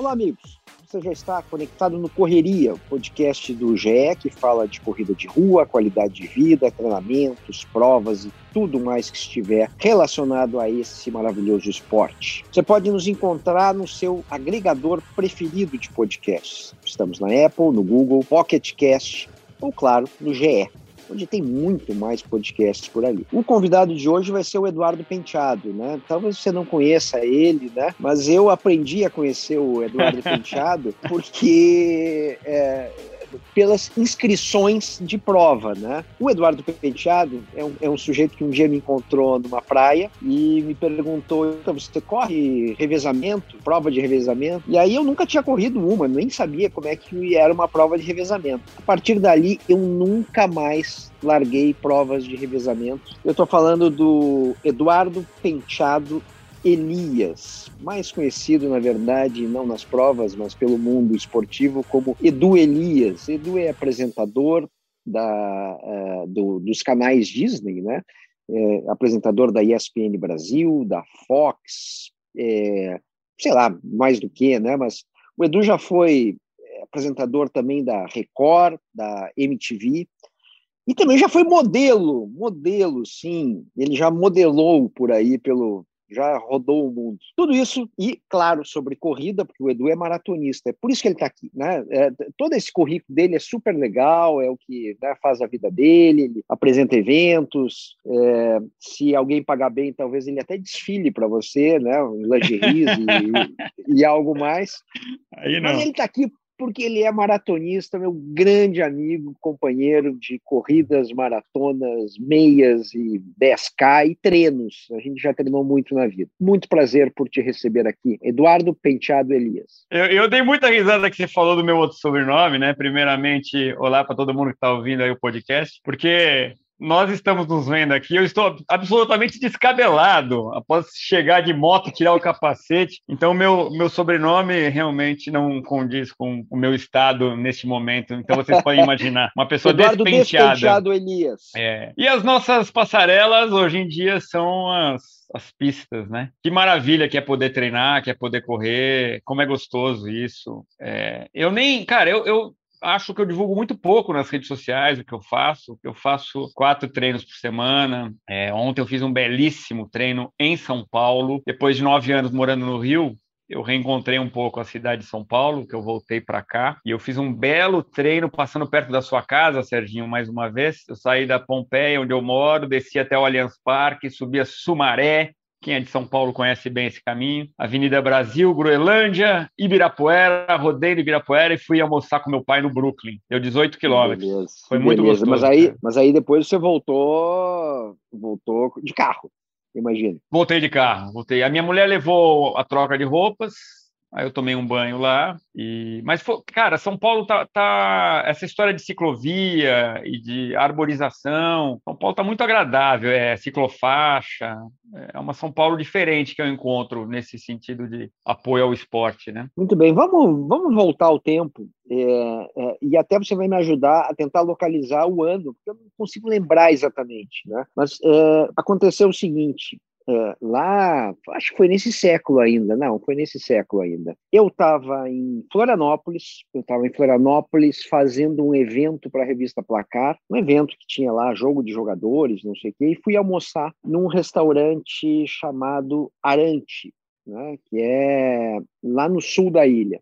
Olá, amigos. Você já está conectado no Correria, podcast do GE que fala de corrida de rua, qualidade de vida, treinamentos, provas e tudo mais que estiver relacionado a esse maravilhoso esporte. Você pode nos encontrar no seu agregador preferido de podcasts. Estamos na Apple, no Google, Pocket Cast ou, claro, no GE onde tem muito mais podcasts por ali. O convidado de hoje vai ser o Eduardo Penteado, né? Talvez você não conheça ele, né? Mas eu aprendi a conhecer o Eduardo Penteado porque é, pelas inscrições de prova, né? O Eduardo Penteado é um, é um sujeito que um dia me encontrou numa praia e me perguntou: então, você corre revezamento, prova de revezamento? E aí eu nunca tinha corrido uma, nem sabia como é que era uma prova de revezamento. A partir dali, eu nunca mais larguei provas de revezamento. Eu estou falando do Eduardo Penteado Elias, mais conhecido, na verdade, não nas provas, mas pelo mundo esportivo, como Edu Elias. Edu é apresentador da, uh, do, dos canais Disney, né? É, apresentador da ESPN Brasil, da Fox, é, sei lá, mais do que, né? Mas o Edu já foi é, apresentador também da Record, da MTV, e também já foi modelo, modelo, sim. Ele já modelou por aí pelo, já rodou o mundo. Tudo isso, e claro, sobre corrida, porque o Edu é maratonista, é por isso que ele está aqui. Né? É, todo esse currículo dele é super legal, é o que né, faz a vida dele, ele apresenta eventos, é, se alguém pagar bem, talvez ele até desfile para você, né? um lingerie e, e, algo mais. Mas ele está aqui porque ele é maratonista, meu grande amigo, companheiro de corridas, maratonas, meias e 10K e treinos. A gente já treinou muito na vida. Muito prazer por te receber aqui. Eduardo Penteado Elias. Eu, eu dei muita risada que você falou do meu outro sobrenome, né? Primeiramente, olá para todo mundo que está ouvindo aí o podcast, porque nós estamos nos vendo aqui. Eu estou absolutamente descabelado após chegar de moto, tirar o capacete. Então, meu, meu sobrenome realmente não condiz com o meu estado neste momento. Então, vocês podem imaginar uma pessoa Eduardo despenteada. despenteado Elias. É. E as nossas passarelas hoje em dia são as as pistas, né? Que maravilha que é poder treinar, que é poder correr, como é gostoso isso. É, eu nem, cara, eu, eu acho que eu divulgo muito pouco nas redes sociais o que eu faço. Eu faço quatro treinos por semana. É, ontem eu fiz um belíssimo treino em São Paulo. Depois de nove anos morando no Rio, eu reencontrei um pouco a cidade de São Paulo, que eu voltei para cá, e eu fiz um belo treino passando perto da sua casa, Serginho, mais uma vez. Eu saí da Pompeia, onde eu moro, desci até o Allianz Parque, subi a Sumaré, quem é de São Paulo conhece bem esse caminho. Avenida Brasil, Groenlândia, Ibirapuera, rodei no Ibirapuera e fui almoçar com meu pai no Brooklyn. Deu 18 quilômetros. Foi muito beleza. gostoso. Mas aí, mas aí depois você voltou, voltou de carro, imagina. Voltei de carro, voltei. A minha mulher levou a troca de roupas, Aí eu tomei um banho lá e, mas cara, São Paulo tá, tá, essa história de ciclovia e de arborização. São Paulo tá muito agradável, é ciclofaixa, é uma São Paulo diferente que eu encontro nesse sentido de apoio ao esporte, né? Muito bem, vamos vamos voltar ao tempo é, é, e até você vai me ajudar a tentar localizar o ano, porque eu não consigo lembrar exatamente, né? Mas é, aconteceu o seguinte: Uh, lá, acho que foi nesse século ainda, não, foi nesse século ainda. Eu estava em Florianópolis, eu estava em Florianópolis fazendo um evento para a revista Placar, um evento que tinha lá jogo de jogadores, não sei o quê, e fui almoçar num restaurante chamado Arante, né, que é lá no sul da ilha.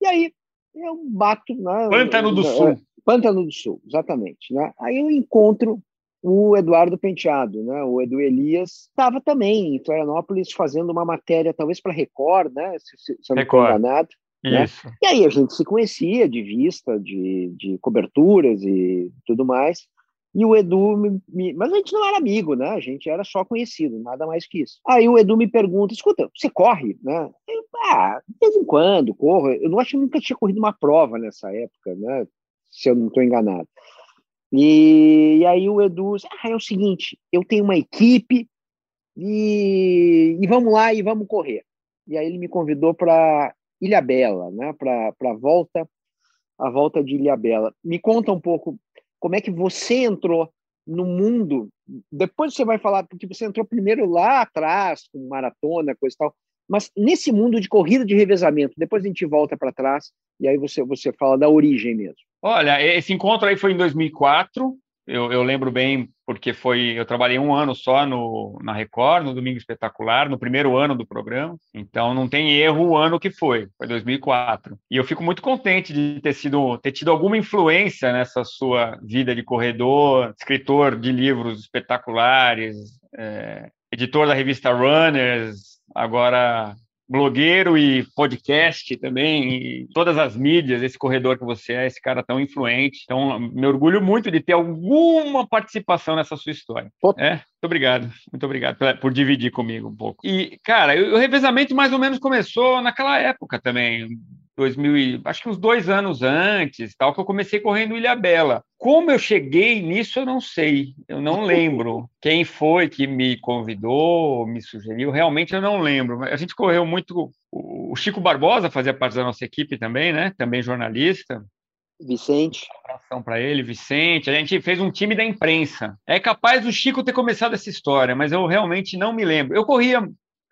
E aí eu bato. Né, Pântano do Sul. Pântano do Sul, exatamente. Né? Aí eu encontro o Eduardo Penteado, né? O Edu Elias estava também em Florianópolis fazendo uma matéria, talvez para Record, né? Se, se, se eu não estou enganado. Né? E aí a gente se conhecia de vista, de, de coberturas e tudo mais. E o Edu me, me, Mas a gente não era amigo, né? A gente era só conhecido, nada mais que isso. Aí o Edu me pergunta: escuta, você corre, né? Eu, ah, de vez em quando, corro. Eu não acho que nunca tinha corrido uma prova nessa época, né? Se eu não estou enganado. E, e, aí o Edu, ah, é o seguinte, eu tenho uma equipe e, e vamos lá e vamos correr. E aí ele me convidou para Ilha Bela, né? Para a volta, a volta de Ilha Bela. Me conta um pouco como é que você entrou no mundo. Depois você vai falar porque você entrou primeiro lá atrás com maratona, coisa e tal. Mas nesse mundo de corrida de revezamento, depois a gente volta para trás e aí você você fala da origem mesmo. Olha, esse encontro aí foi em 2004. Eu, eu, lembro bem porque foi eu trabalhei um ano só no, na Record, no Domingo Espetacular, no primeiro ano do programa. Então não tem erro o ano que foi, foi 2004. E eu fico muito contente de ter sido ter tido alguma influência nessa sua vida de corredor, escritor de livros espetaculares, é, editor da revista Runners, agora blogueiro e podcast também, e todas as mídias, esse corredor que você é, esse cara tão influente. Então, me orgulho muito de ter alguma participação nessa sua história. É, muito obrigado, muito obrigado por, por, dividir comigo um pouco. E, cara, o revezamento mais ou menos começou naquela época também, 2000, acho que uns dois anos antes, tal, que eu comecei correndo Ilha Bela. Como eu cheguei nisso, eu não sei, eu não lembro quem foi que me convidou, me sugeriu, realmente eu não lembro. A gente correu muito. O Chico Barbosa fazia parte da nossa equipe também, né? Também jornalista. Vicente. Um abração para ele, Vicente. A gente fez um time da imprensa. É capaz do Chico ter começado essa história, mas eu realmente não me lembro. Eu corria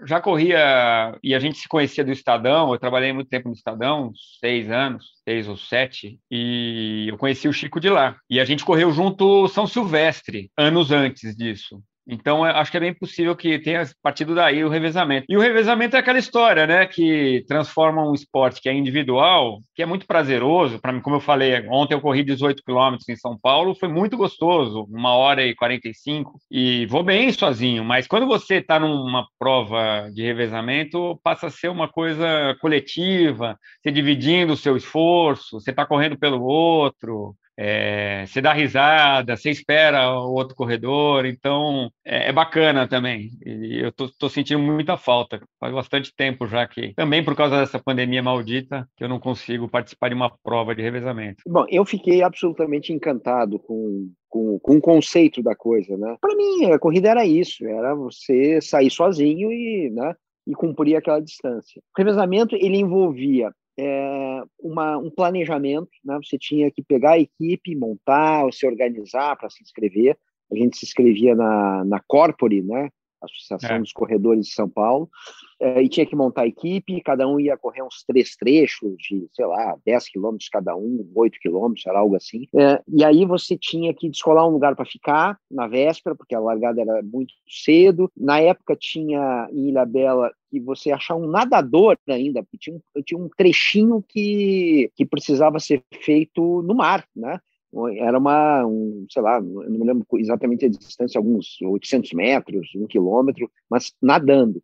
já corria e a gente se conhecia do Estadão. Eu trabalhei muito tempo no Estadão, seis anos, seis ou sete, e eu conheci o Chico de lá. E a gente correu junto São Silvestre, anos antes disso. Então, acho que é bem possível que tenha partido daí o revezamento. E o revezamento é aquela história, né, que transforma um esporte que é individual, que é muito prazeroso. Para mim, como eu falei, ontem eu corri 18 quilômetros em São Paulo, foi muito gostoso, uma hora e 45, e vou bem sozinho. Mas quando você está numa prova de revezamento, passa a ser uma coisa coletiva, você dividindo o seu esforço, você está correndo pelo outro é, você dá risada, você espera o outro corredor, então é, é bacana também. E eu tô, sentindo muita falta. Faz bastante tempo já que, também por causa dessa pandemia maldita, que eu não consigo participar de uma prova de revezamento. Bom, eu fiquei absolutamente encantado com, com, com o conceito da coisa, né? Para mim, a corrida era isso, era você sair sozinho e, né, e cumprir aquela distância. O revezamento ele envolvia é, uma, um planejamento, né? Você tinha que pegar a equipe, montar, se organizar para se inscrever. A gente se inscrevia na, na Corpore, né? Associação é. dos Corredores de São Paulo, e tinha que montar equipe, cada um ia correr uns três trechos de, sei lá, 10 quilômetros cada um, 8 quilômetros, era algo assim. É, e aí você tinha que descolar um lugar para ficar na véspera, porque a largada era muito cedo. Na época tinha em Ilha Bela que você achar um nadador ainda, porque tinha um, tinha um trechinho que, que precisava ser feito no mar, né? era uma, um, sei lá, não me lembro exatamente a distância, alguns 800 metros, um quilômetro, mas nadando.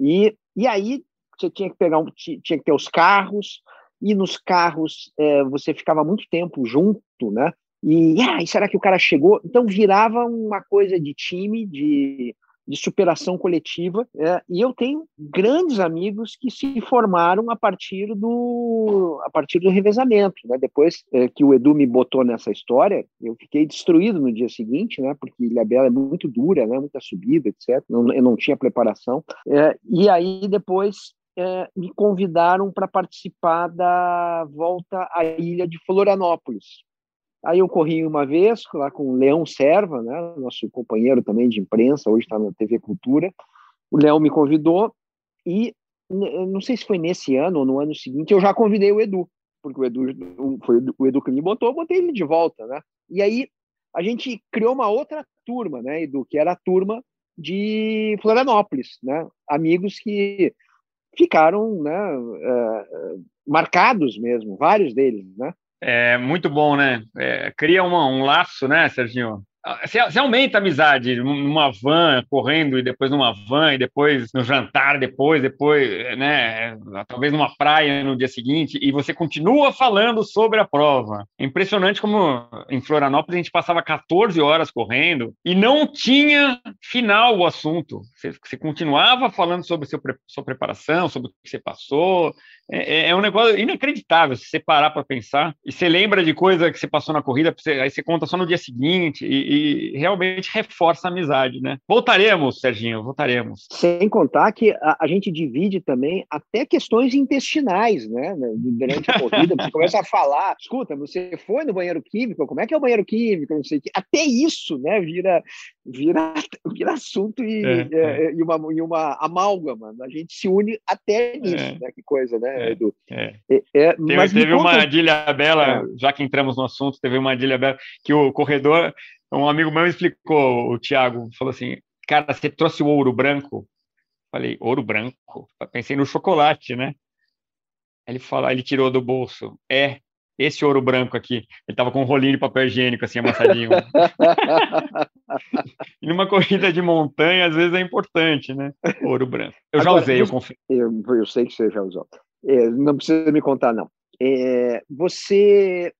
E, e aí você tinha que pegar, um, tinha que ter os carros, e nos carros é, você ficava muito tempo junto, né? E, ah, e será que o cara chegou? Então virava uma coisa de time, de de superação coletiva. É, e eu tenho grandes amigos que se formaram a partir do, a partir do revezamento. Né? Depois é, que o Edu me botou nessa história, eu fiquei destruído no dia seguinte, né? porque Ilha Bela é muito dura, né? muita subida, etc. Não, eu não tinha preparação. É, e aí depois é, me convidaram para participar da volta à ilha de Florianópolis. Aí eu corri uma vez lá com o Leão Serva, né, nosso companheiro também de imprensa, hoje está na TV Cultura. O Leão me convidou e não sei se foi nesse ano ou no ano seguinte, eu já convidei o Edu, porque o Edu foi o Edu que me botou, eu botei ele de volta, né? E aí a gente criou uma outra turma, né, Edu, que era a turma de Florianópolis, né? Amigos que ficaram, né, uh, marcados mesmo, vários deles, né? É muito bom, né? É, cria uma, um laço, né, Serginho? Você, aumenta a amizade numa van, correndo, e depois numa van, e depois no jantar, depois, depois, né? Talvez numa praia no dia seguinte, e você continua falando sobre a prova. É impressionante como em Florianópolis a gente passava 14 horas correndo e não tinha final o assunto. Você, você continuava falando sobre seu, sua preparação, sobre o que você passou. É, é, é um negócio inacreditável se você parar para pensar. E você lembra de coisa que você passou na corrida, aí você conta só no dia seguinte. E, e realmente reforça a amizade, né? Voltaremos, Serginho, voltaremos. Sem contar que a, a gente divide também até questões intestinais, né? Durante a corrida, você começa a falar, escuta, você foi no banheiro químico, como é que é o banheiro químico, não sei o quê. Até isso, né, vira, vira, vira assunto e, é, é. é. e, uma, e uma amálgama. A gente se une até nisso, é. né? Que coisa, né, Edu? É. é mas teve uma adilha bela, já que entramos no assunto, teve uma adilha bela que o corredor um amigo meu explicou, o Thiago, falou assim: Cara, você trouxe o ouro branco? Falei, ouro branco? Pensei no chocolate, né? Ele falou, ele tirou do bolso. É, esse ouro branco aqui. Ele tava com um rolinho de papel higiênico, assim, amassadinho. e numa corrida de montanha, às vezes é importante, né? Ouro branco. Eu Agora, já usei, eu confio. Eu, eu, sei que você já usou. É, não precisa me contar, não. É, você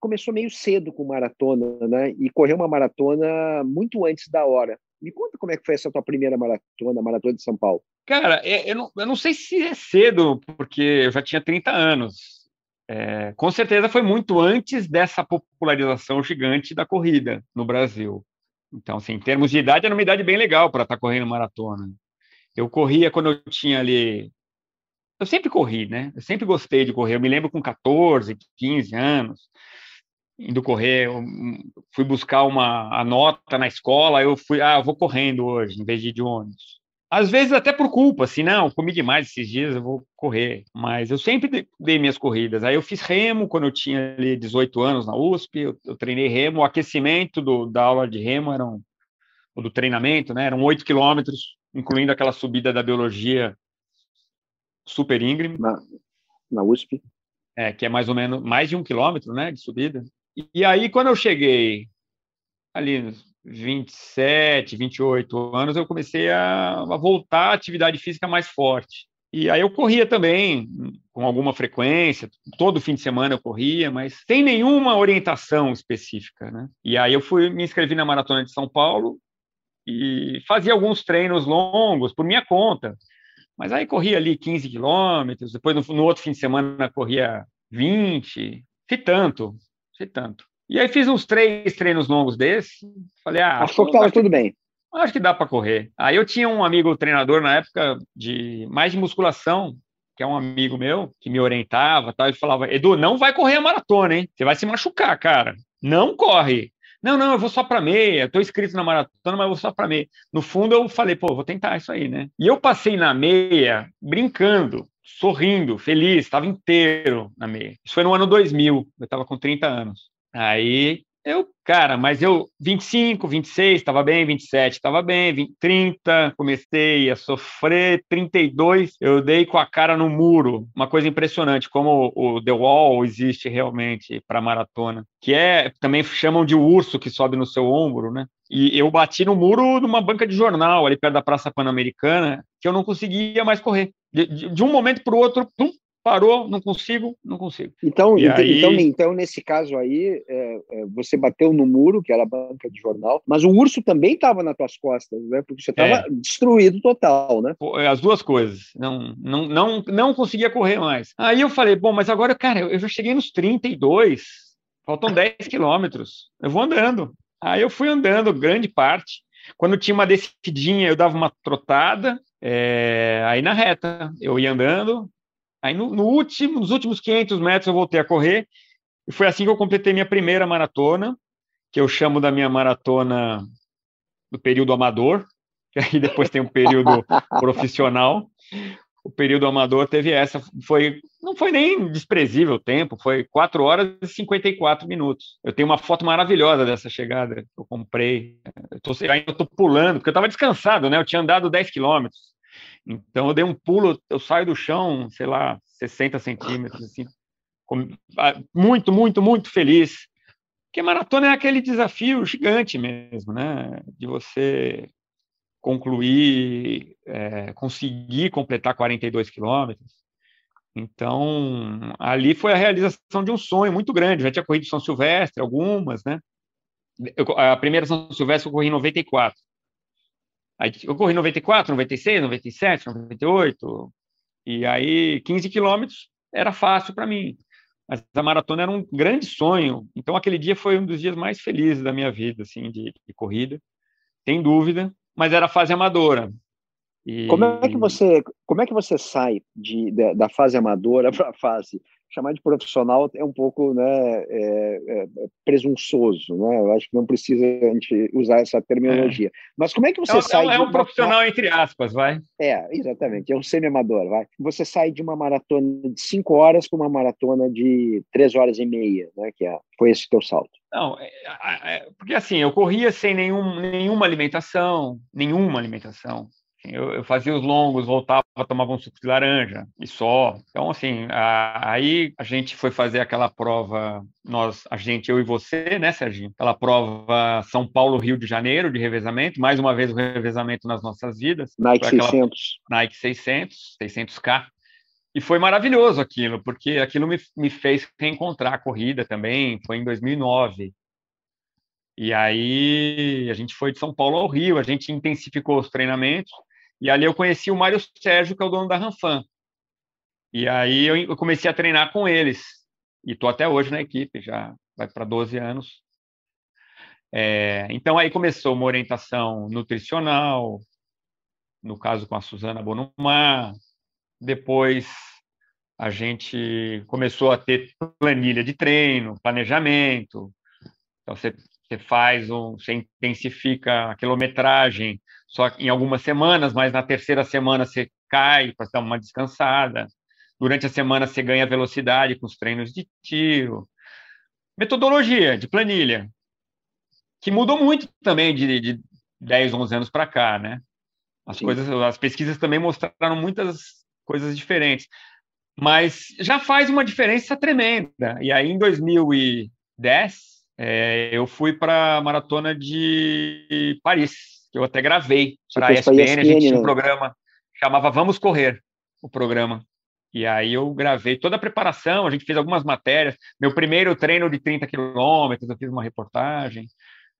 começou meio cedo com maratona, né? E correu uma maratona muito antes da hora. Me conta como é que foi essa tua primeira maratona, a maratona de São Paulo. Cara, é, eu não, eu não sei se é cedo, porque eu já tinha 30 anos. É, com certeza foi muito antes dessa popularização gigante da corrida no Brasil. Então, assim, em termos de idade, era uma idade bem legal para estar tá correndo maratona. Eu corria quando eu tinha ali. Eu sempre corri, né? Eu sempre gostei de correr. Eu me lembro com 14, 15 anos indo correr, fui buscar uma a nota na escola, eu fui, ah, eu vou correndo hoje, em vez de ir de ônibus. Às vezes até por culpa, assim, não, comi demais esses dias, eu vou correr. Mas eu sempre dei minhas corridas. Aí eu fiz remo quando eu tinha ali 18 anos na USP, eu, eu treinei remo, o aquecimento do, da aula de remo eram, do treinamento, né, eram 8 quilômetros, incluindo aquela subida da biologia super íngreme. Na, na USP. É, que é mais ou menos mais de um quilômetro, né, de subida. E aí, quando eu cheguei ali nos 27, 28 anos, eu comecei a, a voltar à atividade física mais forte. E aí eu corria também, com alguma frequência, todo fim de semana eu corria, mas sem nenhuma orientação específica, né? E aí eu fui me inscrevi na Maratona de São Paulo e fazia alguns treinos longos por minha conta. Mas aí corria ali 15 quilômetros, depois no, no outro fim de semana corria 20, se tanto, sei tanto. E aí fiz uns três treinos longos desses. Falei, ah. Achou que estava tudo bem. Acho que dá para correr. Aí eu tinha um amigo treinador na época de mais de musculação, que é um amigo meu, que me orientava, tal, e falava: Edu, não vai correr a maratona, hein? Você vai se machucar, cara. Não corre. Não, não, eu vou só para meia. Estou inscrito na maratona, mas eu vou só para meia. No fundo, eu falei, pô, vou tentar isso aí, né? E eu passei na meia brincando sorrindo, feliz, estava inteiro na meia. Isso foi no ano 2000, eu estava com 30 anos. Aí eu, cara, mas eu 25, 26, estava bem, 27, estava bem, 20, 30, comecei a sofrer, 32, eu dei com a cara no muro. Uma coisa impressionante, como o The Wall existe realmente para maratona, que é, também chamam de urso que sobe no seu ombro, né? E eu bati no muro numa banca de jornal, ali perto da Praça Pan-Americana, que eu não conseguia mais correr. De, de, de um momento para o outro, pum, parou, não consigo, não consigo. Então, então, aí... então, então, nesse caso aí, é, é, você bateu no muro, que era a banca de jornal, mas o urso também estava nas tuas costas, né? Porque você estava é. destruído total, né? É, as duas coisas. Não, não, não, não conseguia correr mais. Aí eu falei, bom, mas agora, cara, eu já cheguei nos 32, faltam 10 quilômetros, eu vou andando. Aí eu fui andando grande parte. Quando tinha uma descidinha, eu dava uma trotada, é, aí na reta, eu ia andando. Aí no, no, último, nos últimos 500 metros eu voltei a correr. E foi assim que eu completei minha primeira maratona, que eu chamo da minha maratona do período amador, que aí depois tem um período profissional o período amador teve essa, foi não foi nem desprezível o tempo, foi 4 horas e 54 minutos. Eu tenho uma foto maravilhosa dessa chegada que eu comprei. Eu tô, ainda estou pulando, porque eu estava descansado, né? Eu tinha andado 10 quilômetros. Então eu dei um pulo, eu saio do chão, sei lá, 60 centímetros, assim, muito, muito, muito feliz. Porque maratona é aquele desafio gigante mesmo, né? De você concluir, é, conseguir completar 42 quilômetros. Então, ali foi a realização de um sonho muito grande. Eu já tinha corrido São Silvestre, algumas, né? Eu, a primeira São Silvestre eu corri em 94. Aí eu corri 94, 96, 97, 98. E aí, 15 quilômetros era fácil para mim. Mas a maratona era um grande sonho. Então, aquele dia foi um dos dias mais felizes da minha vida, assim, de, de corrida. Sem dúvida. Mas era fase amadora. E... Como é que você como é que você sai de, de da fase amadora para a fase chamar de profissional é um pouco né, é, é, presunçoso, né? Eu acho que não precisa a gente usar essa terminologia. É. Mas como é que você é, sai? É, um profissional entre aspas, vai. É, exatamente. É um semi-amador, vai. Você sai de uma maratona de cinco horas para uma maratona de três horas e meia, né? Que é, foi esse teu salto. Não, é, é, porque assim eu corria sem nenhum, nenhuma alimentação, nenhuma alimentação. Eu, eu, fazia os longos, voltava, tomava um suco de laranja e só. Então, assim, a, aí a gente foi fazer aquela prova, nós, a gente, eu e você, né, Serginho? Aquela prova São Paulo-Rio de Janeiro de revezamento, mais uma vez o revezamento nas nossas vidas. Nike aquela, 600. Nike 600, 600K. E foi maravilhoso aquilo, porque aquilo me, me fez reencontrar a corrida também, foi em 2009. E aí a gente foi de São Paulo ao Rio, a gente intensificou os treinamentos, e ali eu conheci o Mário Sérgio, que é o dono da Ranfan. E aí eu comecei a treinar com eles. E estou até hoje na equipe, já vai para 12 anos. É, então aí começou uma orientação nutricional, no caso com a Suzana Bonumar. Depois a gente começou a ter planilha de treino, planejamento. Então você, você faz um, você intensifica a quilometragem só em algumas semanas, mas na terceira semana você cai para dar uma descansada. Durante a semana você ganha velocidade com os treinos de tiro. Metodologia de planilha, que mudou muito também de, de 10, 11 anos para cá, né? As Sim. coisas, as pesquisas também mostraram muitas coisas diferentes. Mas já faz uma diferença tremenda. E aí, em 2010, é, eu fui para a maratona de Paris, que eu até gravei para a ESPN, ESPN, a gente tinha um né? programa, chamava Vamos Correr, o programa. E aí eu gravei toda a preparação, a gente fez algumas matérias. Meu primeiro treino de 30 quilômetros, eu fiz uma reportagem.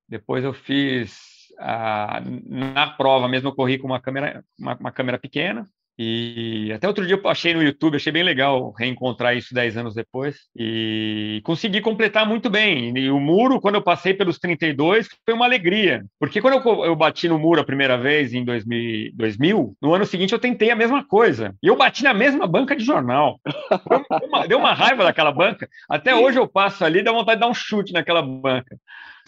Depois eu fiz a, na prova mesmo, eu corri com uma câmera, uma, uma câmera pequena. E até outro dia eu achei no YouTube, achei bem legal reencontrar isso 10 anos depois. E consegui completar muito bem. E o muro, quando eu passei pelos 32, foi uma alegria. Porque quando eu, eu bati no muro a primeira vez, em 2000, 2000, no ano seguinte eu tentei a mesma coisa. E eu bati na mesma banca de jornal. Deu uma, deu uma raiva daquela banca. Até hoje eu passo ali e dá vontade de dar um chute naquela banca.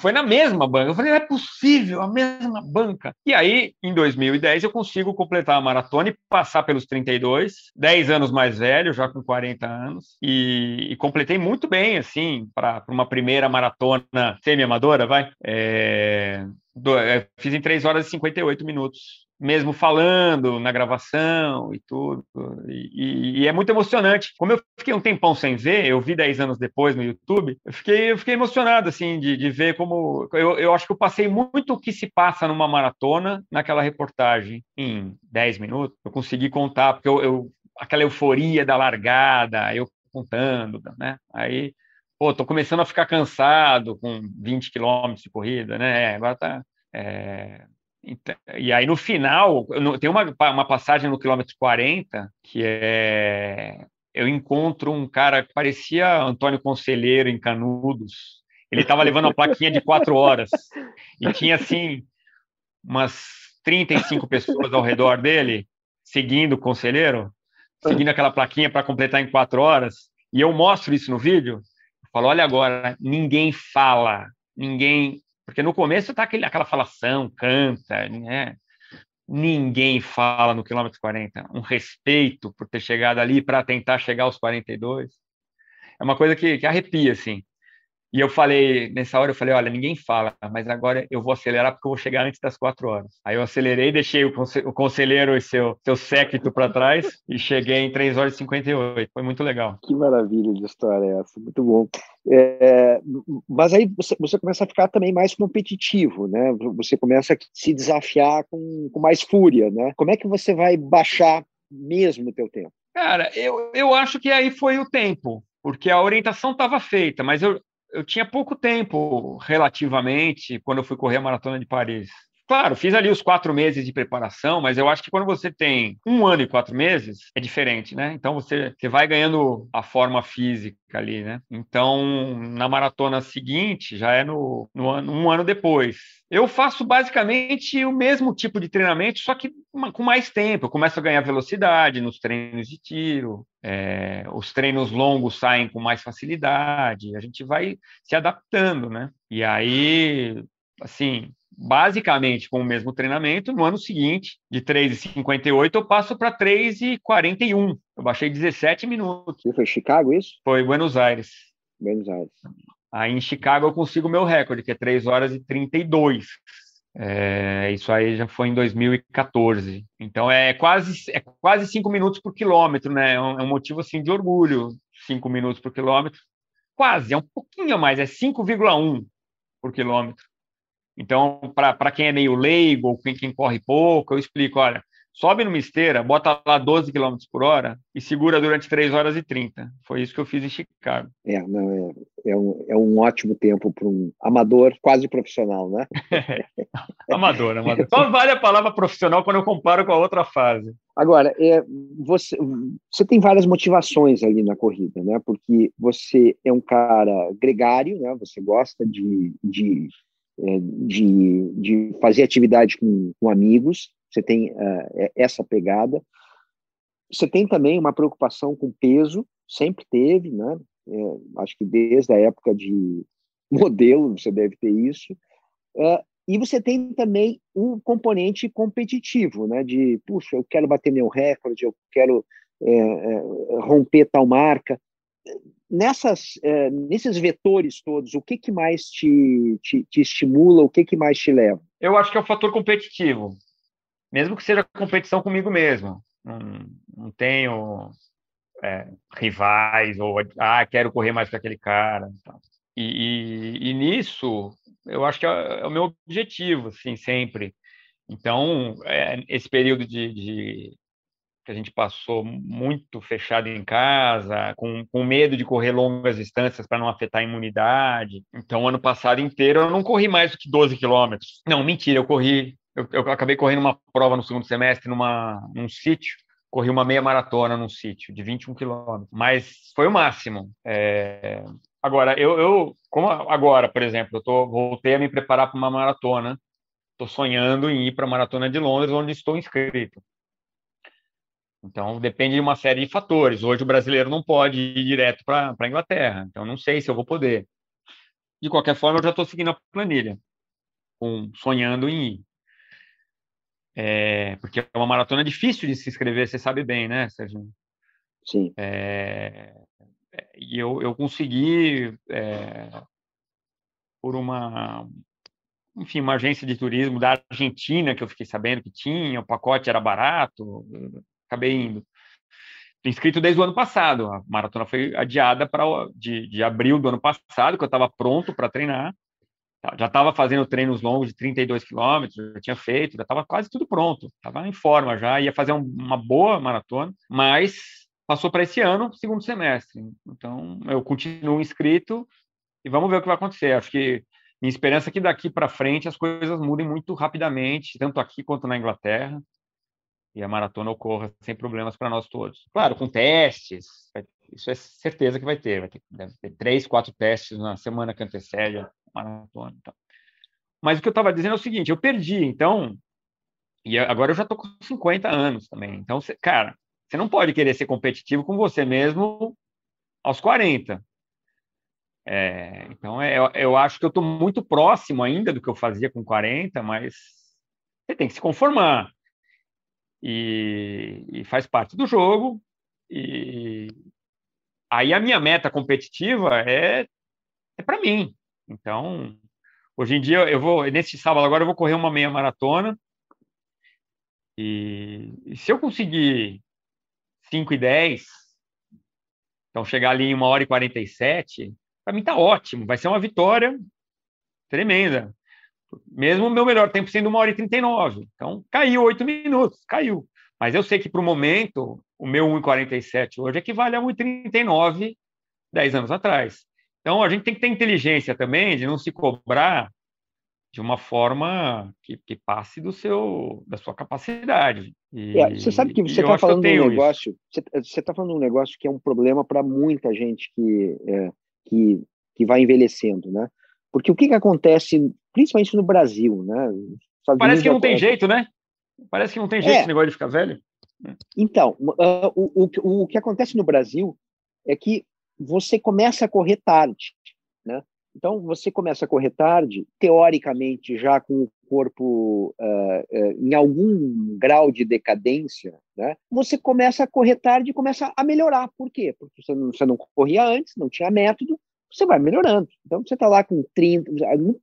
Foi na mesma banca. Eu falei, não é possível, a mesma banca. E aí, em 2010, eu consigo completar a maratona e passar pelos 32, 10 anos mais velho, já com 40 anos, e, e completei muito bem, assim, para uma primeira maratona semi-amadora, vai. É, do, é, fiz em 3 horas e 58 minutos mesmo falando na gravação e tudo. E, e, é muito emocionante. Como eu fiquei um tempão sem ver, eu vi 10 anos depois no YouTube, eu fiquei, eu fiquei emocionado, assim, de, de ver como. Eu, eu acho que eu passei muito o que se passa numa maratona naquela reportagem em 10 minutos. Eu consegui contar, porque eu, eu aquela euforia da largada, eu contando, né? Aí, pô, tô começando a ficar cansado com 20 quilômetros de corrida, né? Agora tá. É, então, e aí no final, tem uma, uma passagem no quilômetro 40 que é. Eu encontro um cara que parecia Antônio Conselheiro em Canudos. Ele estava levando uma plaquinha de quatro horas e tinha assim umas 35 pessoas ao redor dele seguindo o conselheiro, seguindo aquela plaquinha para completar em quatro horas. E eu mostro isso no vídeo. Eu falo, olha agora, ninguém fala, ninguém porque no começo tá aquele, aquela falação, canta, né? Ninguém fala no quilômetro 40. Um respeito por ter chegado ali para tentar chegar aos 42. É uma coisa que, que arrepia, assim. E eu falei, nessa hora, eu falei, olha, ninguém fala, mas agora eu vou acelerar porque eu vou chegar antes das quatro horas. Aí eu acelerei, deixei o, o conselheiro e seu, seu séquito para trás e cheguei em 3 horas e 58. Foi muito legal. Que maravilha de história é essa, muito bom. É, mas aí você, você, começa a ficar também mais competitivo, né? Você começa a se desafiar com, com mais fúria, né? Como é que você vai baixar mesmo o teu tempo? Cara, eu, eu acho que aí foi o tempo, porque a orientação estava feita, mas eu, eu tinha pouco tempo, relativamente, quando eu fui correr a Maratona de Paris. Claro, fiz ali os quatro meses de preparação, mas eu acho que quando você tem um ano e quatro meses, é diferente, né? Então você, você vai ganhando a forma física ali, né? Então, na maratona seguinte, já é no, no ano, um ano depois. Eu faço basicamente o mesmo tipo de treinamento, só que com mais tempo. Eu começo a ganhar velocidade nos treinos de tiro, é, os treinos longos saem com mais facilidade, a gente vai se adaptando, né? E aí, assim, basicamente com o mesmo treinamento, no ano seguinte, de 3,58, eu passo para 3,41. Eu baixei 17 minutos. E foi Chicago isso? Foi Buenos Aires. Buenos Aires. Aí em Chicago eu consigo o meu recorde, que é 3 horas e 32. É, isso aí já foi em 2014. Então é quase é quase 5 minutos por quilômetro, né? É um, é um motivo assim de orgulho, 5 minutos por quilômetro. Quase, é um pouquinho a mais, é 5,1 por quilômetro. Então, para quem é meio leigo ou quem, quem corre pouco, eu explico: olha, sobe numa esteira, bota lá 12 km por hora e segura durante 3 horas e 30. Foi isso que eu fiz em Chicago. É, não, é, é, um, é um ótimo tempo para um amador quase profissional, né? amador, amador. Só vale a palavra profissional quando eu comparo com a outra fase. Agora, é, você, você tem várias motivações ali na corrida, né? Porque você é um cara gregário, né? Você gosta de, de é, de, de fazer atividade com, com amigos, você tem uh, essa pegada. Você tem também uma preocupação com peso, sempre teve, né? É, acho que desde a época de modelo você deve ter isso. Uh, e você tem também um componente competitivo, né? De, puxa, eu quero bater meu recorde, eu quero é, romper tal marca nessas, é, nesses vetores todos, o que, que mais te, te, te, estimula, o que, que mais te leva? Eu acho que é o fator competitivo, mesmo que seja competição comigo mesmo. Não, não tenho é, rivais ou ah, quero correr mais que aquele cara. E, e, e, nisso, eu acho que é, é, o meu objetivo, assim, sempre. Então, é, esse período de, de que a gente passou muito fechado em casa, com, com medo de correr longas distâncias para não afetar a imunidade. Então, ano passado inteiro, eu não corri mais do que 12 quilômetros. Não, mentira, eu corri. Eu, eu acabei correndo uma prova no segundo semestre numa, num sítio corri uma meia maratona num sítio de 21 quilômetros, mas foi o máximo. É... Agora, eu, eu, como agora, por exemplo, eu tô, voltei a me preparar para uma maratona, estou sonhando em ir para a maratona de Londres, onde estou inscrito. Então, depende de uma série de fatores. Hoje, o brasileiro não pode ir direto para a Inglaterra. Então, não sei se eu vou poder. De qualquer forma, eu já estou seguindo a planilha, com, sonhando em ir. É, porque é uma maratona difícil de se inscrever, você sabe bem, né, Sérgio? Sim. É, e eu, eu consegui, é, por uma, enfim, uma agência de turismo da Argentina, que eu fiquei sabendo que tinha, o pacote era barato, acabei indo. Inscrito desde o ano passado. A maratona foi adiada para de, de abril do ano passado, que eu estava pronto para treinar. Já estava fazendo treinos longos de 32 quilômetros, já tinha feito, já estava quase tudo pronto. Estava em forma já, ia fazer um, uma boa maratona, mas passou para esse ano, segundo semestre. Então, eu continuo inscrito e vamos ver o que vai acontecer. Acho que minha esperança é que daqui para frente as coisas mudem muito rapidamente, tanto aqui quanto na Inglaterra e a maratona ocorra sem problemas para nós todos. Claro, com testes, isso é certeza que vai ter, vai ter, deve ter três, quatro testes na semana que antecede a maratona. Então. Mas o que eu estava dizendo é o seguinte, eu perdi, então, e agora eu já estou com 50 anos também, então, cê, cara, você não pode querer ser competitivo com você mesmo aos 40. É, então, é, eu, eu acho que eu estou muito próximo ainda do que eu fazia com 40, mas você tem que se conformar e, e faz parte do jogo. E aí a minha meta competitiva é é para mim. Então, hoje em dia eu vou nesse sábado agora eu vou correr uma meia maratona e, e se eu conseguir 5 e 10, então chegar ali em uma hora e 47, para mim tá ótimo, vai ser uma vitória tremenda. Mesmo o meu melhor tempo sendo uma hora e 39. Então, caiu oito minutos, caiu. Mas eu sei que para o momento, o meu 1,47 hoje equivale a 1,39 10 anos atrás. Então, a gente tem que ter inteligência também de não se cobrar de uma forma que, que passe do seu, da sua capacidade. E, é, você sabe que você está falando de um negócio, você está falando de um negócio que é um problema para muita gente que, é, que, que vai envelhecendo, né? Porque o que, que acontece, principalmente no Brasil, né? Parece que não tem jeito, né? Parece que não tem jeito é. esse negócio de ficar velho. Então, uh, o, o, o que acontece no Brasil é que você começa a correr tarde, né? Então, você começa a correr tarde, teoricamente, já com o corpo uh, uh, em algum grau de decadência, né? você começa a correr tarde e começa a melhorar. Por quê? Porque você não, você não corria antes, não tinha método, você vai melhorando. Então, você está lá com 30.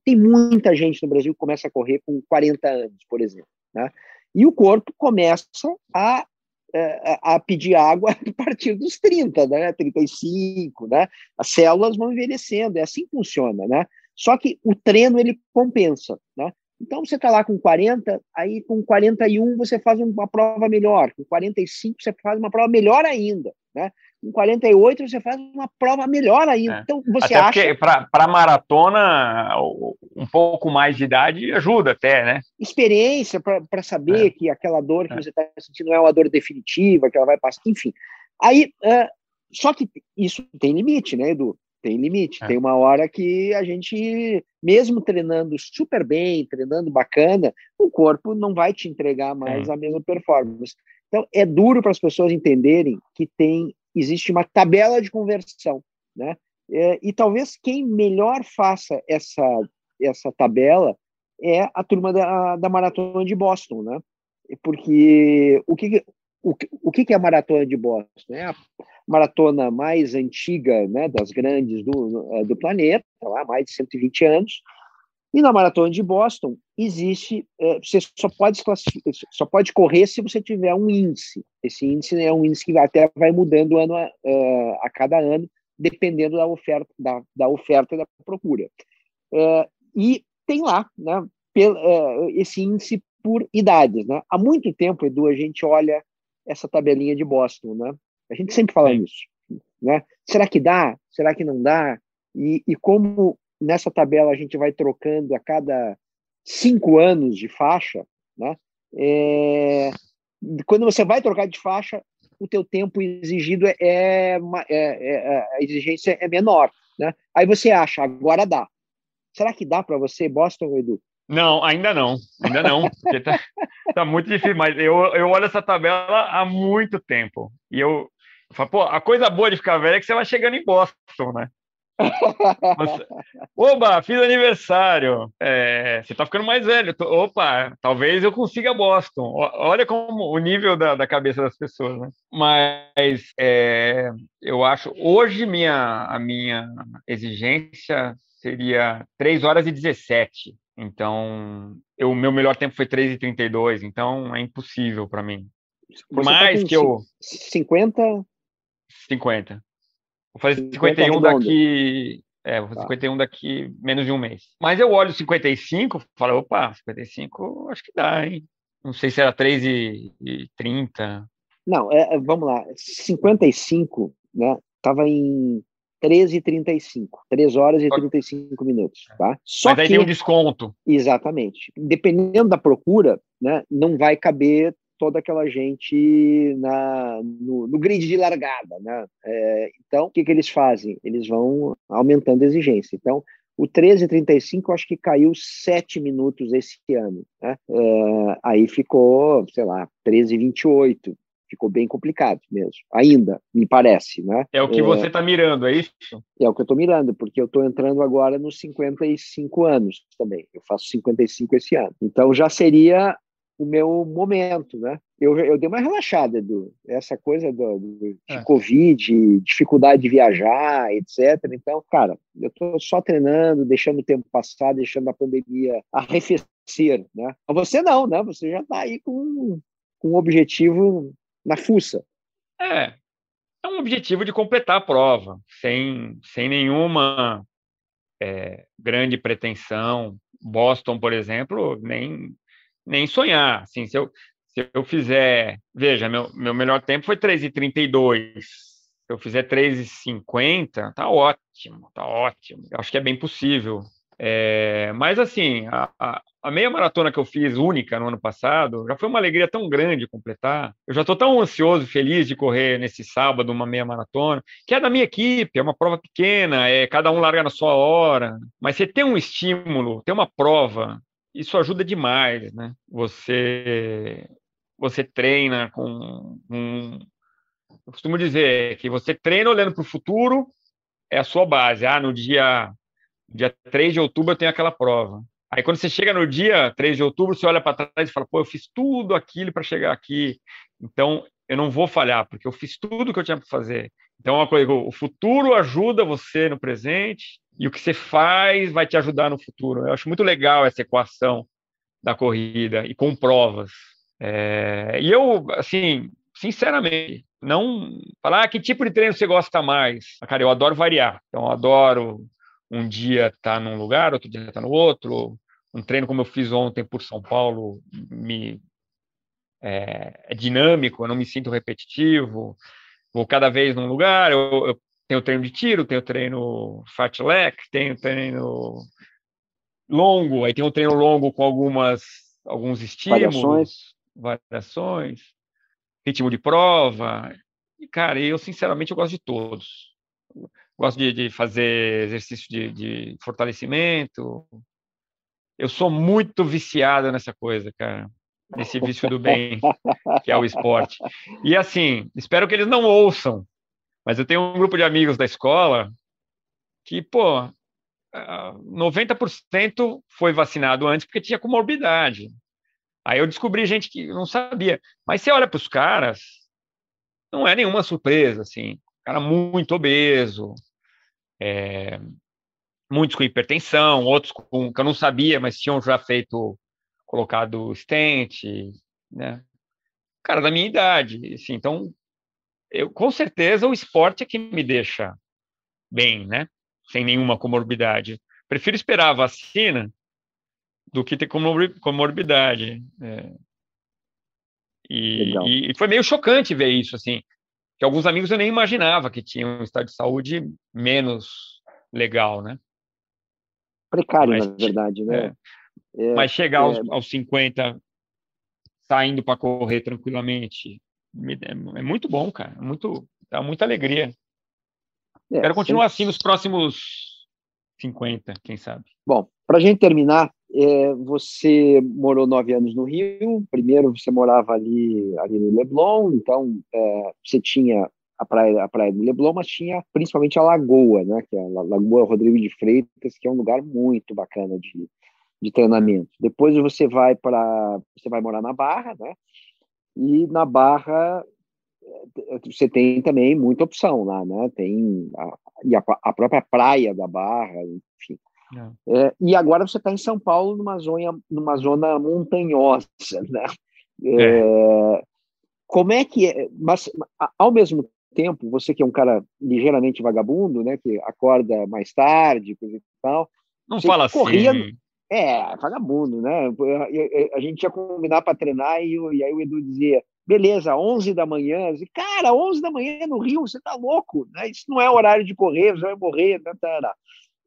Tem muita gente no Brasil que começa a correr com 40 anos, por exemplo. Né? E o corpo começa a, a, a pedir água a partir dos 30, né? 35, né? As células vão envelhecendo, é assim que funciona, né? Só que o treino ele compensa, né? Então você está lá com 40, aí com 41 você faz uma prova melhor, com 45 você faz uma prova melhor ainda, né? Com 48 você faz uma prova melhor ainda. É. Então você até acha. Para maratona, um pouco mais de idade ajuda até, né? Experiência para saber é. que aquela dor que é. você está sentindo não é uma dor definitiva, que ela vai passar, enfim. Aí, uh, só que isso tem limite, né, Edu? Tem limite. É. Tem uma hora que a gente, mesmo treinando super bem, treinando bacana, o corpo não vai te entregar mais a mesma performance. Então, é duro para as pessoas entenderem que tem existe uma tabela de conversão, né? É, e talvez quem melhor faça essa essa tabela é a turma da, da maratona de Boston, né? Porque o que o, o que é a maratona de Boston? É a maratona mais antiga, né, das grandes do, do planeta, lá mais de 120 anos. E na maratona de Boston existe, é, você só pode só pode correr se você tiver um índice. Esse índice é um índice que até vai mudando ano a, é, a cada ano, dependendo da oferta da, da oferta e da procura. É, e tem lá, né, esse índice por idades, né? Há muito tempo, Edu, a gente olha essa tabelinha de Boston, né? A gente sempre fala isso, né? Será que dá? Será que não dá? E, e como nessa tabela a gente vai trocando a cada cinco anos de faixa, né? É, quando você vai trocar de faixa, o teu tempo exigido é, é, é, é a exigência é menor, né? Aí você acha, agora dá. Será que dá para você, Boston, Edu? Não, ainda não, ainda não, tá, tá, muito difícil, mas eu, eu olho essa tabela há muito tempo, e eu, eu falo, pô, a coisa boa de ficar velho é que você vai chegando em Boston, né? Você... Oba, fiz aniversário. É, você tá ficando mais velho. Opa, talvez eu consiga Boston. Olha como o nível da, da cabeça das pessoas, né? Mas é, eu acho, hoje minha, a minha exigência seria 3 horas e 17. Então, o meu melhor tempo foi 3 e 32, então é impossível para mim. Por tá mais tá que eu 50 50. Vou fazer 51 daqui. É, vou fazer tá. 51 daqui menos de um mês. Mas eu olho 55 falo, opa, 55 acho que dá, hein? Não sei se era 3 e, e 30. Não, é, é, vamos lá. 55, né? Tava em 13 e 35. 3 horas e 35 minutos, tá? Só Mas aí que, tem um desconto. Exatamente. Dependendo da procura, né, não vai caber toda aquela gente na, no, no grid de largada. Né? É, então, o que, que eles fazem? Eles vão aumentando a exigência. Então, o 13,35 eu acho que caiu 7 minutos esse ano. Né? É, aí ficou, sei lá, 13,28. Ficou bem complicado mesmo, ainda, me parece. Né? É o que é, você está mirando, é isso? É o que eu estou mirando, porque eu estou entrando agora nos 55 anos também. Eu faço 55 esse ano. Então já seria o meu momento, né? Eu, eu dei uma relaxada, Edu. Essa coisa do, do de é. Covid, dificuldade de viajar, etc. Então, cara, eu estou só treinando, deixando o tempo passar, deixando a pandemia arrefecer, né? Mas você não, né? Você já está aí com, com um objetivo na fuça. É, é um objetivo de completar a prova, sem, sem nenhuma é, grande pretensão. Boston, por exemplo, nem nem sonhar. Assim, se eu, se eu fizer, veja, meu, meu melhor tempo foi 3,32. Se eu fizer 3,50, tá ótimo, tá ótimo. Eu acho que é bem possível. É, mas assim, a, a, a, meia maratona que eu fiz única no ano passado já foi uma alegria tão grande completar. Eu já estou tão ansioso, feliz de correr nesse sábado uma meia maratona, que é da minha equipe, é uma prova pequena, é cada um larga na sua hora. Mas você tem um estímulo, tem uma prova isso ajuda demais, né? Você você treina com eu costumo dizer que você treina olhando para o futuro, é a sua base. Ah, no dia dia 3 de outubro eu tenho aquela prova. Aí quando você chega no dia 3 de outubro, você olha para trás e fala: "Pô, eu fiz tudo aquilo para chegar aqui". Então, eu não vou falhar, porque eu fiz tudo que eu tinha para fazer. Então, é uma coisa, o futuro ajuda você no presente e o que você faz vai te ajudar no futuro. Eu acho muito legal essa equação da corrida e com provas. É, e eu, assim, sinceramente, não falar ah, que tipo de treino você gosta mais. Cara, eu adoro variar. Então, eu adoro um dia estar tá num lugar, outro dia estar tá no outro. Um treino como eu fiz ontem por São Paulo me é, é dinâmico, eu não me sinto repetitivo. Vou cada vez num lugar, eu, eu tem o treino de tiro, tem o treino fartlek, tem o treino longo, aí tem o treino longo com algumas alguns estímulos, variações, variações ritmo de prova. E, cara, eu sinceramente eu gosto de todos. Gosto de, de fazer exercício de, de fortalecimento. Eu sou muito viciado nessa coisa, cara nesse vício do bem, que é o esporte. E assim, espero que eles não ouçam, mas eu tenho um grupo de amigos da escola que, pô, 90% foi vacinado antes porque tinha comorbidade. Aí eu descobri gente que não sabia. Mas você olha para os caras, não é nenhuma surpresa, assim. Cara muito obeso, é, muitos com hipertensão, outros com, que eu não sabia, mas tinham já feito, colocado stent, né? Cara da minha idade, assim, então eu com certeza o esporte é que me deixa bem, né? Sem nenhuma comorbidade. Prefiro esperar a vacina do que ter comorbidade. É. E, e, foi meio chocante ver isso, assim, que alguns amigos eu nem imaginava que tinham um estado de saúde menos legal, né? Precário, Mas, na verdade, né? É. É, Mas chegar aos, é. aos 50 saindo para correr tranquilamente, é muito bom, cara. Muito, dá muita alegria. É, Quero continuar assim nos próximos 50, quem sabe. Bom, para a gente terminar, é, você morou nove anos no Rio. Primeiro você morava ali, ali no Leblon, então é, você tinha a praia, a praia do Leblon, mas tinha principalmente a Lagoa, né? Que é a Lagoa Rodrigo de Freitas, que é um lugar muito bacana de, de treinamento. Depois você vai para você vai morar na Barra, né? E na Barra eh, você tem também muita opção lá, né? Tem a, e a, a própria praia da Barra, enfim. É. É, e agora você está em São Paulo, numa zona, numa zona montanhosa, né? É, é. como é que é? Mas ao mesmo tempo, você que é um cara ligeiramente vagabundo, né? Que acorda mais tarde, coisa e tal. Não fala corria, assim. É, vagabundo, né? A gente ia combinar para treinar e, e, aí o Edu dizia, beleza, 11 da manhã. Disse, Cara, 11 da manhã no Rio, você tá louco, né? Isso não é horário de correr, você vai morrer. Tá, tá, tá.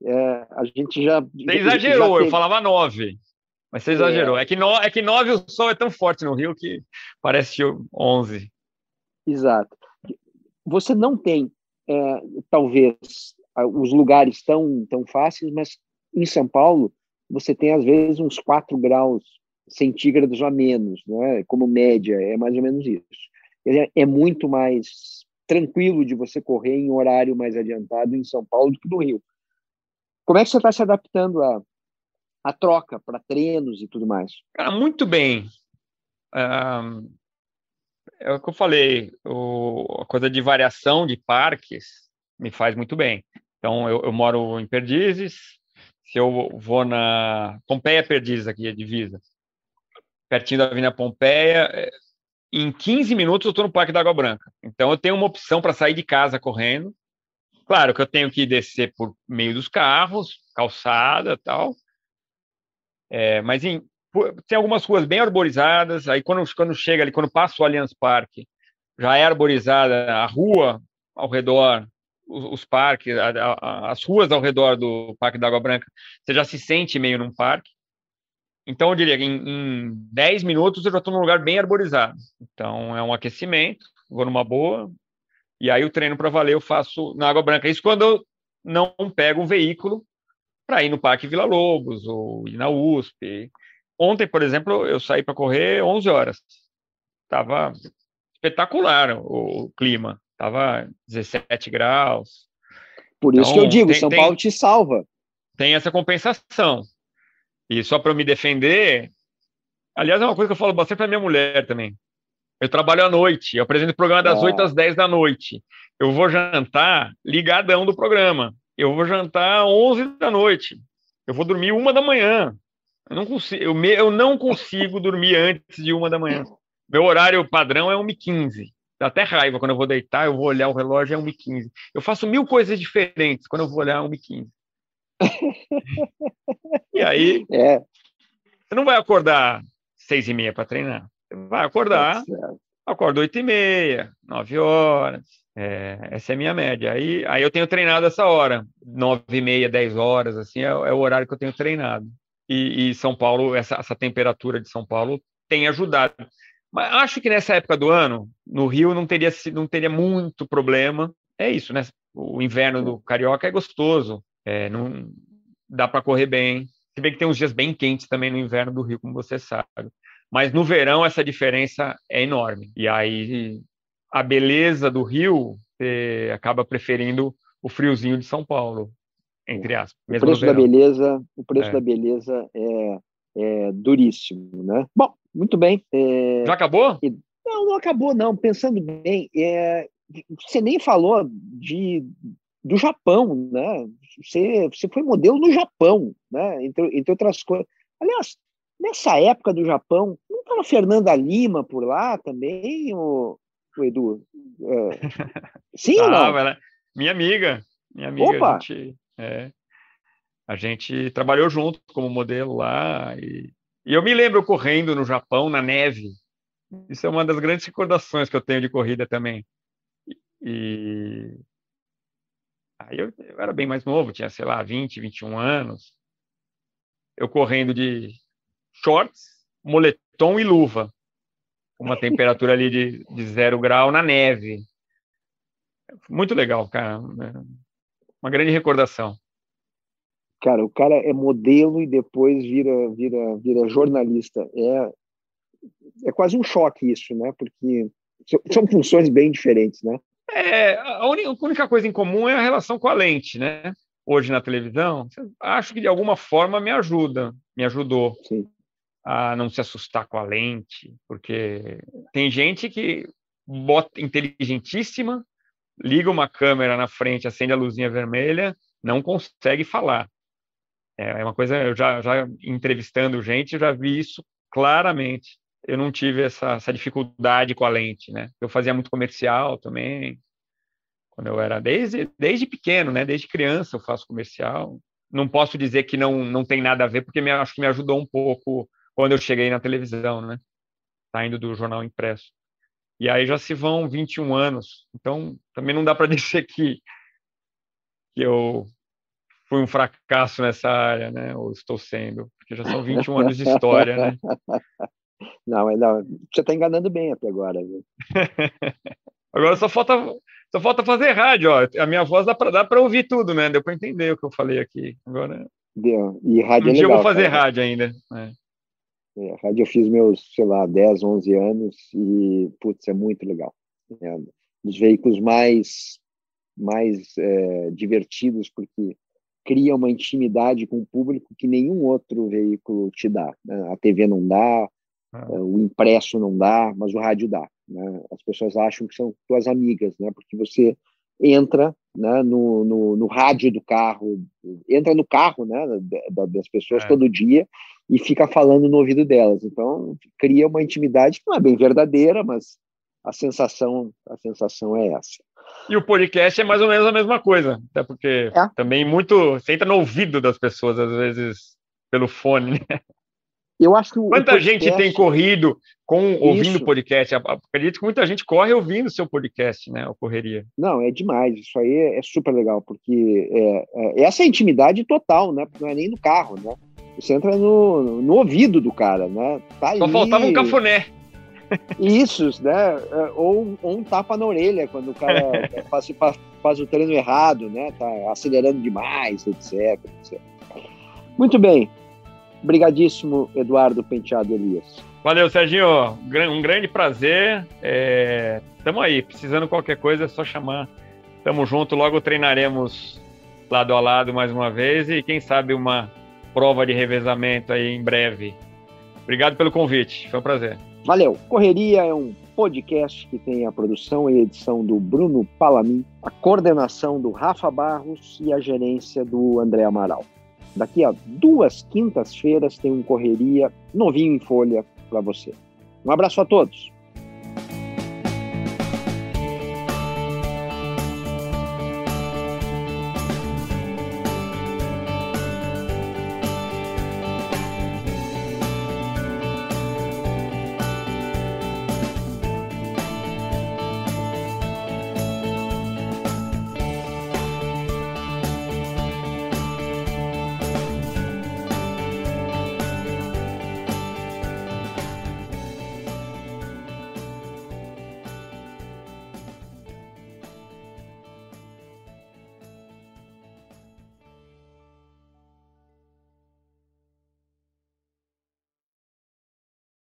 É, a gente já... Você exagerou, já teve... eu falava 9. Mas você exagerou. É. é, que no, é que 9 o sol é tão forte no Rio que parece 11. Exato. Você não tem, é, talvez, os lugares tão, tão fáceis, mas em São Paulo você tem às vezes uns 4 graus centígrados a menos, né? como média, é mais ou menos isso. É, muito mais tranquilo de você correr em horário mais adiantado em São Paulo do que no Rio. Como é que você está se adaptando à, à troca para treinos e tudo mais? Cara, muito bem. é o que eu falei, o, a coisa de variação de parques me faz muito bem. Então, eu, eu moro em Perdizes, se eu vou na Pompeia Perdizes, aqui, a divisa, pertinho da Avenida Pompeia, é, em 15 minutos eu estou no Parque da Água Branca. Então, eu tenho uma opção para sair de casa correndo. Claro que eu tenho que descer por meio dos carros, calçada tal. É, mas em, tem algumas ruas bem arborizadas. Aí, quando, quando chega ali, quando passa o Allianz Parque, já é arborizada a rua ao redor, os, parques, a, a, as ruas ao redor do Parque da Água Branca, você já se sente meio num parque. Então, eu diria que em, em 10 minutos eu já estou num lugar bem arborizado. Então, é um aquecimento, vou numa boa, e aí o treino para valer eu faço na Água Branca. Isso quando eu não pego um veículo para ir no Parque Vila Lobos ou ir na USP. Ontem, por exemplo, eu saí para correr 11 horas. Tava espetacular o clima. Tava 17 graus. Por isso então, que eu então, digo, tem, São Paulo te salva. Tem essa compensação. E só para eu me defender, aliás, é uma coisa que eu falo bastante para minha mulher também. Eu trabalho à noite, eu apresento o programa das ah. 8 às 10 da noite. Eu vou jantar ligadão do programa. Eu vou jantar às 11 da noite. Eu vou dormir uma da manhã. Eu não consigo, eu, me, eu não consigo dormir antes de uma da manhã. Meu horário padrão é 1h15. Dá até raiva quando eu vou deitar, eu vou olhar o relógio, é 1h15. Eu faço mil coisas diferentes quando eu vou olhar 1h15. e aí, é. você não vai acordar seis e meia para treinar. Você vai acordar, e meia, nove horas. É, essa é a minha média. Aí, aí eu tenho treinado essa hora, nove e meia, dez horas, assim, é, é, o horário que eu tenho treinado. E, e São Paulo, essa, essa temperatura de São Paulo tem ajudado. Mas acho que nessa época do ano, no Rio, não teria, não teria muito problema. É isso, né? O inverno do Carioca é gostoso. É, não dá para correr bem. Se bem que tem uns dias bem quentes também no inverno do Rio, como você sabe. Mas no verão essa diferença é enorme. E aí a beleza do Rio você acaba preferindo o friozinho de São Paulo, entre aspas. O preço da beleza, o preço é. da beleza é, é, duríssimo, né? Bom, muito bem. É... Já acabou? Não, não acabou não. Pensando bem, é... você nem falou de do Japão, né? Você, você foi modelo no Japão, né? Entre, entre outras coisas. Aliás, nessa época do Japão, não estava Fernanda Lima por lá também, o, o Edu? É... Sim ah, ou não? Ela... Minha amiga, minha amiga. Opa! Gente, é, a gente trabalhou junto como modelo lá e, e eu me lembro correndo no Japão na neve. Isso é uma das grandes recordações que eu tenho de corrida também. E Aí eu, eu, era bem mais novo, tinha, sei lá, 20, 21 anos. Eu correndo de shorts, moletom e luva. Uma temperatura ali de, de zero grau na neve. Muito legal, cara. Uma grande recordação. Cara, o cara é modelo e depois vira, vira, vira jornalista. É, é quase um choque isso, né? Porque são funções bem diferentes, né? É, a única coisa em comum é a relação com a lente, né? Hoje na televisão, acho que de alguma forma me ajuda, me ajudou Sim. a não se assustar com a lente, porque tem gente que bota inteligentíssima, liga uma câmera na frente, acende a luzinha vermelha, não consegue falar. É, é uma coisa, eu já, já entrevistando gente, já vi isso claramente eu não tive essa, essa, dificuldade com a lente, né? Eu fazia muito comercial também, quando eu era desde desde pequeno, né? Desde criança eu faço comercial. Não posso dizer que não não tem nada a ver, porque me, acho que me ajudou um pouco quando eu cheguei na televisão, né? Saindo do jornal impresso. E aí já se vão 21 anos, então também não dá para dizer que que eu fui um fracasso nessa área, né? Ou estou sendo, porque já são 21 anos de história, né? Não, não você está enganando bem até agora. Agora só falta, só falta fazer rádio. Ó. A minha voz dá para ouvir tudo, né? Deu para entender o que eu falei aqui. Agora. Deu. E rádio um é legal, eu vou fazer cara. rádio ainda. É. É, rádio eu fiz meus, sei lá, 10, 11 anos e, putz, é muito legal. É um dos veículos mais, mais é, divertidos, porque cria uma intimidade com o público que nenhum outro veículo te dá. Né? A TV não dá, Ah. O impresso não dá, mas o rádio dá. Né? As pessoas acham que são tuas amigas, né? Porque você entra né, no, no, no, rádio do carro, entra no carro né, das pessoas é. todo dia e fica falando no ouvido delas. Então cria uma intimidade que não é bem verdadeira, mas a sensação a sensação é essa. E o podcast é mais ou menos a mesma coisa, até porque é. também muito você entra no ouvido das pessoas às vezes pelo fone. Né? Eu acho que Quanta podcast... gente tem corrido com ouvindo isso. podcast? Acredito que muita gente corre ouvindo seu podcast, né? A correria. Não, é demais. Isso aí é, super legal, porque é, é, essa é a intimidade total, né? Porque não é nem no carro, né? Você entra no, no ouvido do cara, né? Tá Só ali... faltava um cafuné. Isso, né? É, ou, ou, um tapa na orelha quando o cara faz, faz, o treino errado, né? Tá acelerando demais, etc, etc. Muito bem. Obrigadíssimo, Eduardo Penteado Elias. Valeu, Serginho. Um grande prazer. É... Tamo aí. Precisando de qualquer coisa, é só chamar. Tamo junto. Logo treinaremos lado a lado mais uma vez e quem sabe uma prova de revezamento aí em breve. Obrigado pelo convite. Foi um prazer. Valeu. Correria é um podcast que tem a produção e edição do Bruno Palamin, a coordenação do Rafa Barros e a gerência do André Amaral. Daqui a duas quintas-feiras tem um Correria novinho em folha para você. Um abraço a todos.